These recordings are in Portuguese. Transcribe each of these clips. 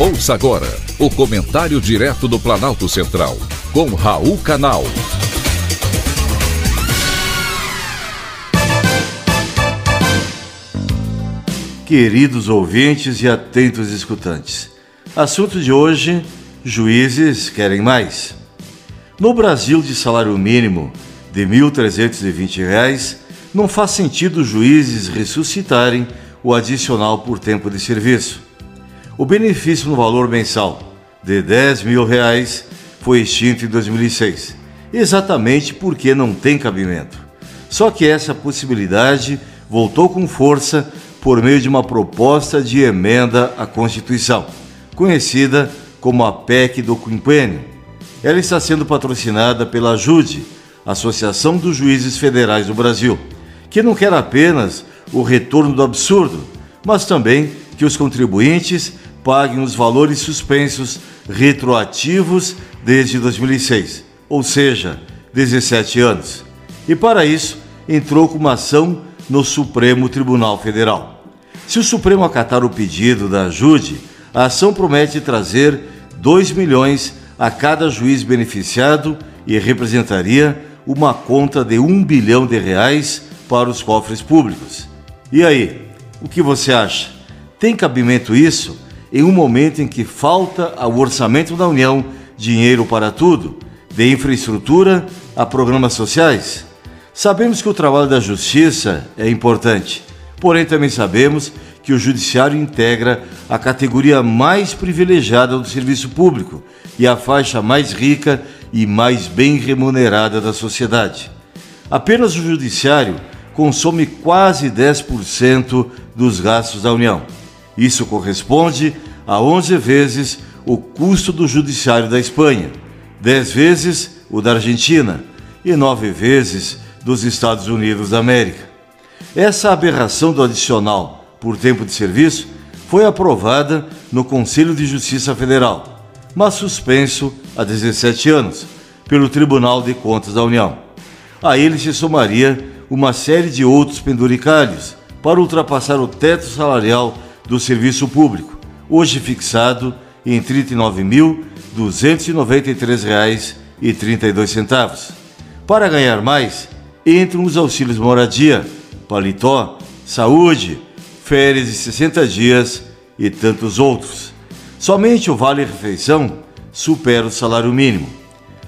Ouça agora o comentário direto do Planalto Central, com Raul Canal. Queridos ouvintes e atentos escutantes, assunto de hoje: juízes querem mais. No Brasil de salário mínimo de R$ 1.320, não faz sentido os juízes ressuscitarem o adicional por tempo de serviço. O benefício no valor mensal de 10 mil reais foi extinto em 2006, exatamente porque não tem cabimento. Só que essa possibilidade voltou com força por meio de uma proposta de emenda à Constituição, conhecida como a PEC do Quinquênio. Ela está sendo patrocinada pela AJUDE, Associação dos Juízes Federais do Brasil, que não quer apenas o retorno do absurdo, mas também que os contribuintes paguem os valores suspensos retroativos desde 2006, ou seja, 17 anos. E para isso, entrou com uma ação no Supremo Tribunal Federal. Se o Supremo acatar o pedido da ajude, a ação promete trazer 2 milhões a cada juiz beneficiado e representaria uma conta de 1 bilhão de reais para os cofres públicos. E aí, o que você acha? Tem cabimento isso? Em um momento em que falta ao orçamento da União dinheiro para tudo, de infraestrutura a programas sociais? Sabemos que o trabalho da Justiça é importante, porém também sabemos que o Judiciário integra a categoria mais privilegiada do serviço público e a faixa mais rica e mais bem remunerada da sociedade. Apenas o Judiciário consome quase 10% dos gastos da União. Isso corresponde a 11 vezes o custo do judiciário da Espanha, 10 vezes o da Argentina e 9 vezes dos Estados Unidos da América. Essa aberração do adicional por tempo de serviço foi aprovada no Conselho de Justiça Federal, mas suspenso há 17 anos pelo Tribunal de Contas da União. A ele se somaria uma série de outros penduricalhos para ultrapassar o teto salarial do serviço público, hoje fixado em R$ 39.293,32. Para ganhar mais, entram os auxílios moradia, paletó, saúde, férias de 60 dias e tantos outros. Somente o Vale Refeição supera o salário mínimo.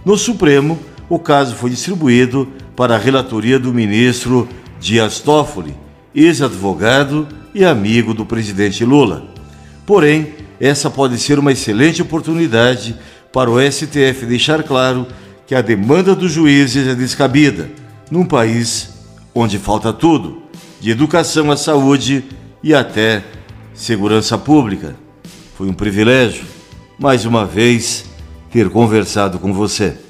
No Supremo, o caso foi distribuído para a relatoria do ministro Dias Toffoli, ex-advogado e amigo do presidente Lula. Porém, essa pode ser uma excelente oportunidade para o STF deixar claro que a demanda dos juízes é descabida, num país onde falta tudo, de educação à saúde e até segurança pública. Foi um privilégio, mais uma vez, ter conversado com você.